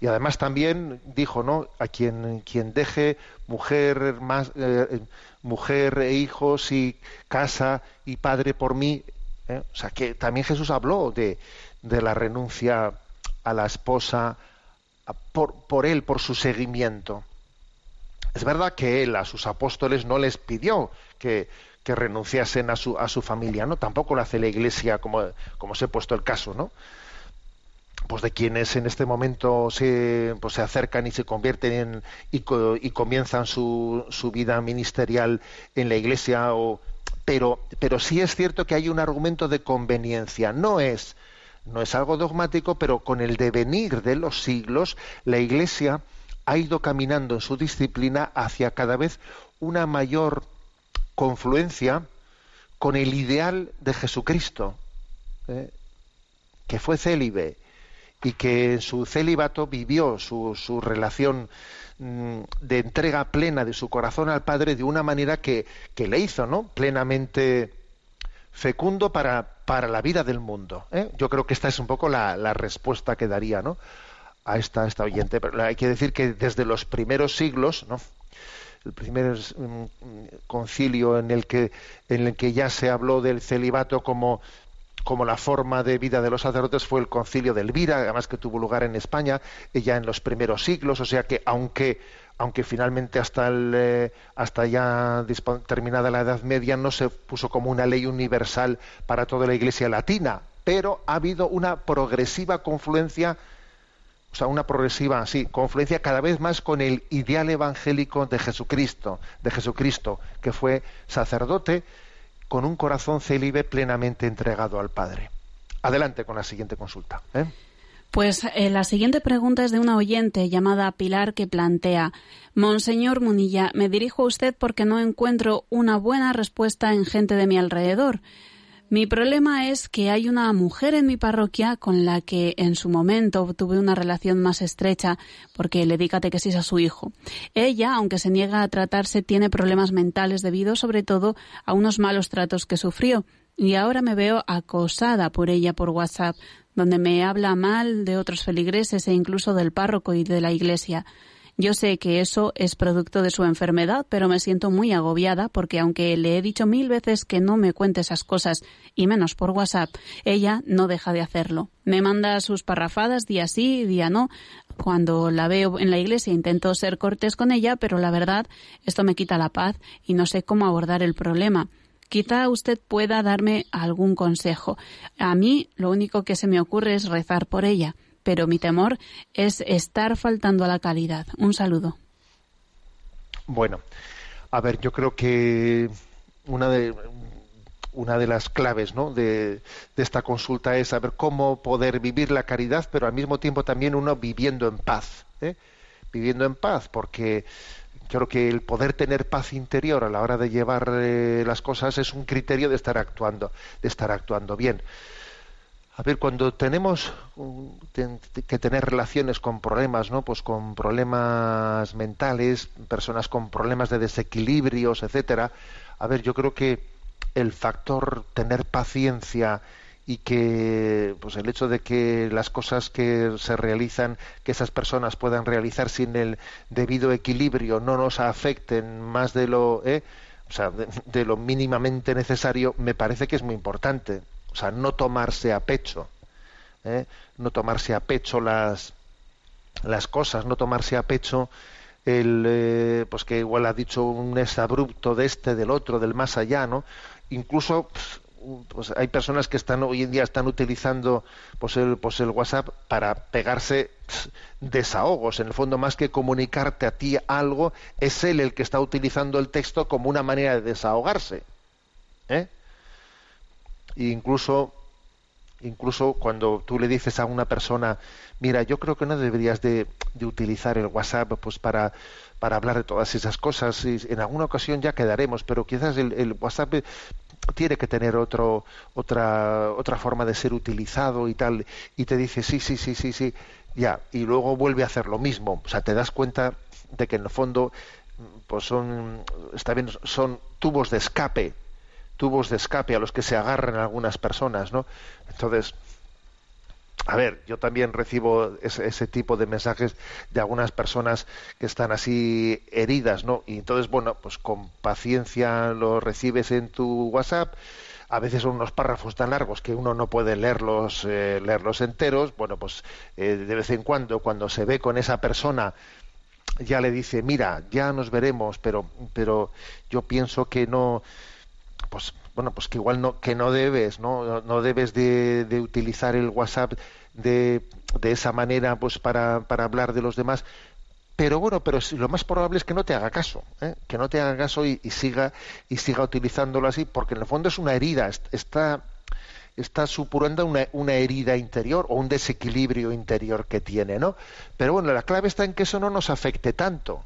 Y además también dijo, ¿no? A quien, quien deje mujer más, eh, mujer e hijos y casa y padre por mí. ¿Eh? O sea que también Jesús habló de, de la renuncia a la esposa por, por, él, por su seguimiento. Es verdad que él a sus apóstoles no les pidió que, que renunciasen a su, a su familia, ¿no? Tampoco lo hace la Iglesia, como, como se ha puesto el caso, ¿no? pues de quienes en este momento se, pues se acercan y se convierten en, y, y comienzan su, su, vida ministerial en la iglesia o pero pero sí es cierto que hay un argumento de conveniencia no es no es algo dogmático pero con el devenir de los siglos la iglesia ha ido caminando en su disciplina hacia cada vez una mayor confluencia con el ideal de Jesucristo ¿eh? que fue célibe y que en su celibato vivió su, su relación de entrega plena de su corazón al Padre de una manera que, que le hizo ¿no? plenamente fecundo para, para la vida del mundo. ¿eh? Yo creo que esta es un poco la, la respuesta que daría ¿no? a esta, esta oyente. Pero hay que decir que desde los primeros siglos, ¿no? el primer mm, concilio en el que en el que ya se habló del celibato como como la forma de vida de los sacerdotes fue el concilio de Elvira, además que tuvo lugar en España ya en los primeros siglos, o sea que aunque aunque finalmente hasta el, eh, hasta ya terminada la Edad Media no se puso como una ley universal para toda la Iglesia latina, pero ha habido una progresiva confluencia o sea, una progresiva, sí, confluencia cada vez más con el ideal evangélico de Jesucristo, de Jesucristo, que fue sacerdote con un corazón célibe plenamente entregado al Padre. Adelante con la siguiente consulta. ¿eh? Pues eh, la siguiente pregunta es de una oyente llamada Pilar que plantea Monseñor Munilla, me dirijo a usted porque no encuentro una buena respuesta en gente de mi alrededor. Mi problema es que hay una mujer en mi parroquia con la que en su momento tuve una relación más estrecha porque le di catequesis a su hijo. Ella, aunque se niega a tratarse, tiene problemas mentales debido sobre todo a unos malos tratos que sufrió. Y ahora me veo acosada por ella por WhatsApp, donde me habla mal de otros feligreses e incluso del párroco y de la iglesia. Yo sé que eso es producto de su enfermedad, pero me siento muy agobiada porque aunque le he dicho mil veces que no me cuente esas cosas, y menos por WhatsApp, ella no deja de hacerlo. Me manda sus parrafadas día sí, día no. Cuando la veo en la iglesia intento ser cortés con ella, pero la verdad, esto me quita la paz y no sé cómo abordar el problema. Quizá usted pueda darme algún consejo. A mí lo único que se me ocurre es rezar por ella pero mi temor es estar faltando a la calidad. Un saludo. Bueno, a ver, yo creo que una de una de las claves de, esta consulta es saber cómo poder vivir la caridad, pero al mismo tiempo también uno viviendo en paz. ¿eh? Viviendo en paz, porque creo que el poder tener paz interior a la hora de llevar eh, las cosas es un criterio de estar actuando, de estar actuando bien. A ver, cuando tenemos que tener relaciones con problemas, ¿no? Pues con problemas mentales, personas con problemas de desequilibrios, etcétera. A ver, yo creo que el factor tener paciencia y que pues el hecho de que las cosas que se realizan que esas personas puedan realizar sin el debido equilibrio no nos afecten más de lo ¿eh? o sea de lo mínimamente necesario me parece que es muy importante o sea, no tomarse a pecho, ¿eh? no tomarse a pecho las, las cosas, no tomarse a pecho el, eh, pues que igual ha dicho un abrupto de este, del otro, del más allá, ¿no? Incluso pues hay personas que están hoy en día están utilizando pues el, pues el WhatsApp para pegarse desahogos. En el fondo, más que comunicarte a ti algo, es él el que está utilizando el texto como una manera de desahogarse. ¿eh? Incluso incluso cuando tú le dices a una persona mira yo creo que no deberías de, utilizar el WhatsApp pues para para hablar de todas esas cosas y en alguna ocasión ya quedaremos pero quizás el, WhatsApp tiene que tener otro otra otra forma de ser utilizado y tal y te dice sí sí sí sí sí ya y luego vuelve a hacer lo mismo. O sea te das cuenta de que en el fondo pues son está bien son tubos de escape tubos de escape a los que se agarran algunas personas, ¿no? Entonces, a ver, yo también recibo ese, tipo de mensajes de algunas personas que están así heridas, ¿no? Y entonces, bueno, pues con paciencia lo recibes en tu WhatsApp. A veces son unos párrafos tan largos que uno no puede leerlos, eh, leerlos enteros. Bueno, pues eh, de vez en cuando, cuando se ve con esa persona, ya le dice, mira, ya nos veremos, pero, pero yo pienso que no, pues bueno pues que igual no que no debes no no debes de, utilizar el WhatsApp de, de esa manera pues para, para hablar de los demás. Pero bueno pero lo más probable es que no te haga caso ¿eh? que no te haga caso y, siga y siga utilizándolo así porque en el fondo es una herida está está supurando una, una, herida interior o un desequilibrio interior que tiene no pero bueno la clave está en que eso no nos afecte tanto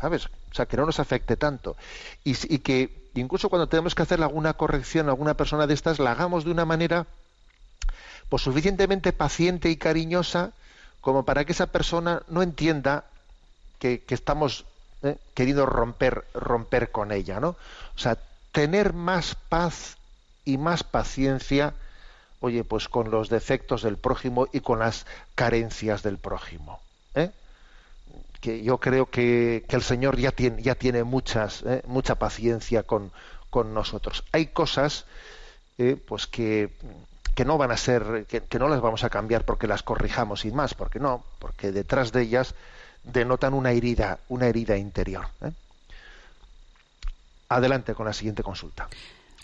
sabes o sea que no nos afecte tanto. Y que incluso cuando tenemos que hacer alguna corrección a alguna persona de estas, la hagamos de una manera pues suficientemente paciente y cariñosa como para que esa persona no entienda que, estamos ¿eh? queriendo romper, romper con ella, ¿no? O sea, tener más paz y más paciencia, oye, pues con los defectos del prójimo y con las carencias del prójimo. ¿eh? Que yo creo que, el Señor ya tiene, ya tiene muchas, ¿eh? mucha paciencia con, con, nosotros. Hay cosas, pues que, que no van a ser, que, que, no las vamos a cambiar porque las corrijamos sin más, porque no, porque detrás de ellas denotan una herida, una herida interior. ¿eh? Adelante con la siguiente consulta.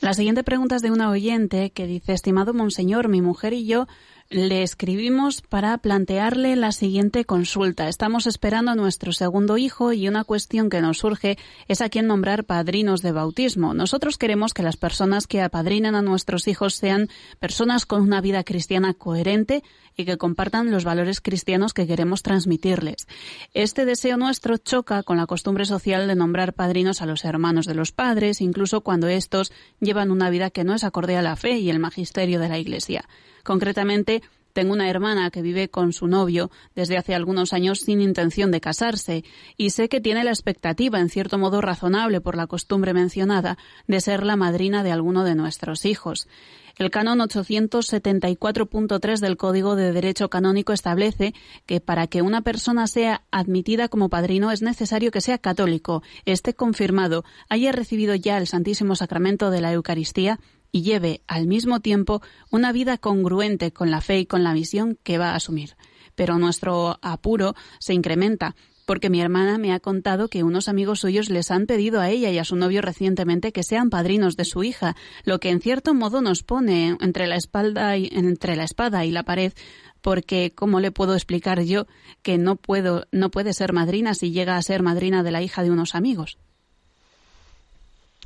La siguiente pregunta es de una oyente que dice, estimado monseñor, mi mujer y yo le escribimos para plantearle la siguiente consulta. Estamos esperando a nuestro segundo hijo y una cuestión que nos surge es a quién nombrar padrinos de bautismo. Nosotros queremos que las personas que apadrinan a nuestros hijos sean personas con una vida cristiana coherente y que compartan los valores cristianos que queremos transmitirles. Este deseo nuestro choca con la costumbre social de nombrar padrinos a los hermanos de los padres, incluso cuando estos llevan una vida que no es acorde a la fe y el magisterio de la Iglesia. Concretamente, tengo una hermana que vive con su novio desde hace algunos años sin intención de casarse y sé que tiene la expectativa, en cierto modo razonable por la costumbre mencionada, de ser la madrina de alguno de nuestros hijos. El canon 874.3 del Código de Derecho Canónico establece que para que una persona sea admitida como padrino es necesario que sea católico, esté confirmado, haya recibido ya el Santísimo Sacramento de la Eucaristía y lleve al mismo tiempo una vida congruente con la fe y con la misión que va a asumir. Pero nuestro apuro se incrementa porque mi hermana me ha contado que unos amigos suyos les han pedido a ella y a su novio recientemente que sean padrinos de su hija, lo que en cierto modo nos pone entre la espalda y, entre la espada y la pared, porque cómo le puedo explicar yo que no puedo no puede ser madrina si llega a ser madrina de la hija de unos amigos.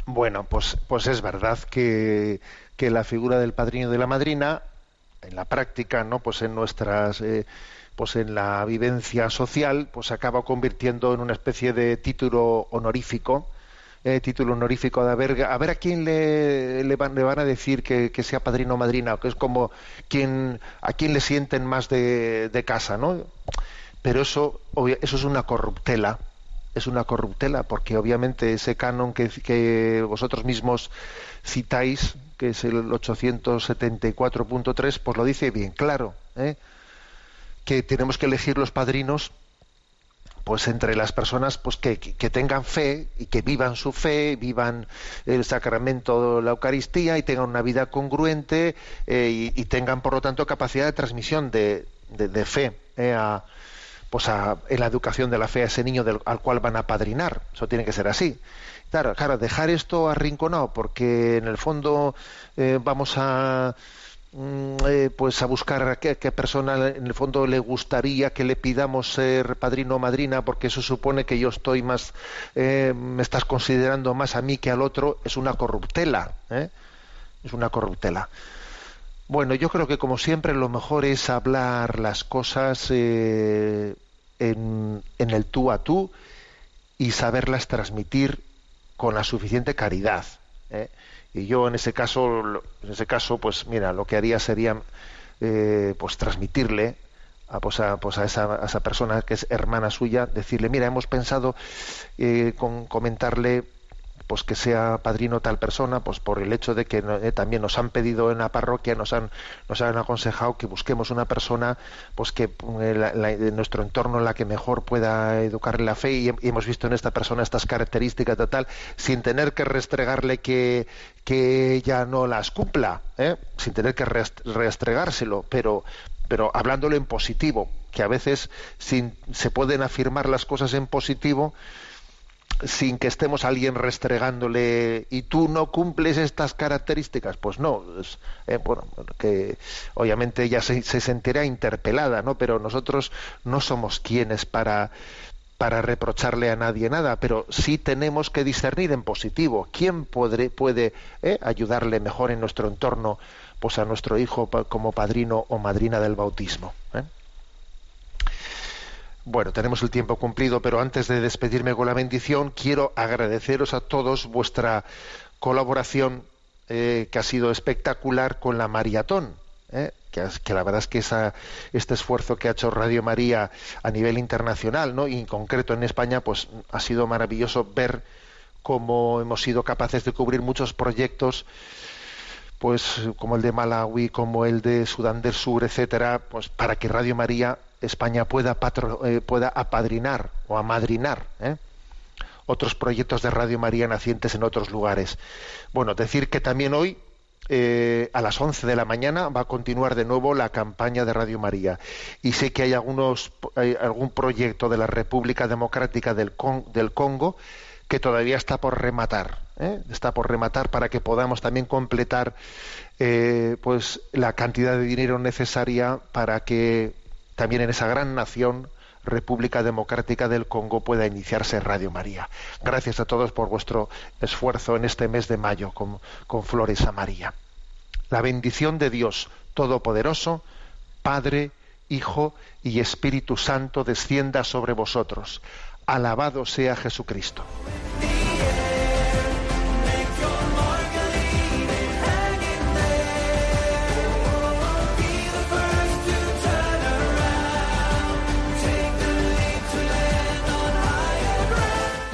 Bueno, pues pues es verdad que, que la figura del padrino y de la madrina en la práctica, ¿no? Pues en nuestras eh, pues en la vivencia social, pues se acaba convirtiendo en una especie de título honorífico, eh, título honorífico de a ver, a ver a quién le, van, a decir que, sea padrino o madrina, que es como quien, a quién le sienten más de, de casa, ¿no? Pero eso, eso es una corruptela, es una corruptela, porque obviamente ese canon que, vosotros mismos citáis, que es el 874.3, pues lo dice bien claro, ¿eh? que tenemos que elegir los padrinos pues entre las personas pues que, tengan fe y que vivan su fe, vivan el sacramento de la Eucaristía y tengan una vida congruente eh, y, tengan por lo tanto capacidad de transmisión de, fe eh, pues en la educación de la fe a ese niño al cual van a padrinar. Eso tiene que ser así. Claro, claro, dejar esto arrinconado porque en el fondo eh, vamos a Mm, eh, pues a buscar a qué, persona en el fondo le gustaría que le pidamos ser padrino o madrina porque eso supone que yo estoy más eh, me estás considerando más a mí que al otro es una corruptela ¿eh? es una corruptela bueno yo creo que como siempre lo mejor es hablar las cosas en, en el tú a tú y saberlas transmitir con la suficiente caridad ¿eh? y yo en ese caso en ese caso pues mira lo que haría sería eh, pues transmitirle a, pues a, pues a, esa, a, esa, persona que es hermana suya decirle mira hemos pensado eh, con comentarle pues que sea padrino tal persona, pues por el hecho de que eh, también nos han pedido en la parroquia, nos han, nos han aconsejado que busquemos una persona, pues que eh, de nuestro entorno en la que mejor pueda educarle la fe y, hemos visto en esta persona estas características total, sin tener que restregarle que, que ella no las cumpla, ¿eh? sin tener que restregárselo, pero pero hablándolo en positivo, que a veces sin, se pueden afirmar las cosas en positivo, sin que estemos alguien restregándole y tú no cumples estas características pues no eh, bueno que obviamente ella se, se, sentirá interpelada no pero nosotros no somos quienes para para reprocharle a nadie nada pero sí tenemos que discernir en positivo. Quién puede eh, ayudarle mejor en nuestro entorno pues a nuestro hijo como padrino o madrina del bautismo ¿eh? Bueno, tenemos el tiempo cumplido, pero antes de despedirme con la bendición, quiero agradeceros a todos vuestra colaboración eh, que ha sido espectacular con la maratón. ¿eh? que, la verdad es que esa, este esfuerzo que ha hecho Radio María a nivel internacional, ¿no? y en concreto en España, pues ha sido maravilloso ver cómo hemos sido capaces de cubrir muchos proyectos pues como el de Malawi, como el de Sudán del Sur, etcétera, pues para que Radio María España pueda, eh, pueda apadrinar o amadrinar ¿eh? otros proyectos de Radio María nacientes en otros lugares. Bueno, decir que también hoy eh, a las 11 de la mañana va a continuar de nuevo la campaña de Radio María. Y sé que hay, algunos, algún proyecto de la República Democrática del, del Congo que todavía está por rematar, ¿eh? está por rematar para que podamos también completar eh, pues la cantidad de dinero necesaria para que también en esa gran nación República Democrática del Congo pueda iniciarse Radio María. Gracias a todos por vuestro esfuerzo en este mes de mayo con, Flores a María. La bendición de Dios Todopoderoso, Padre, Hijo y Espíritu Santo descienda sobre vosotros. Alabado sea Jesucristo.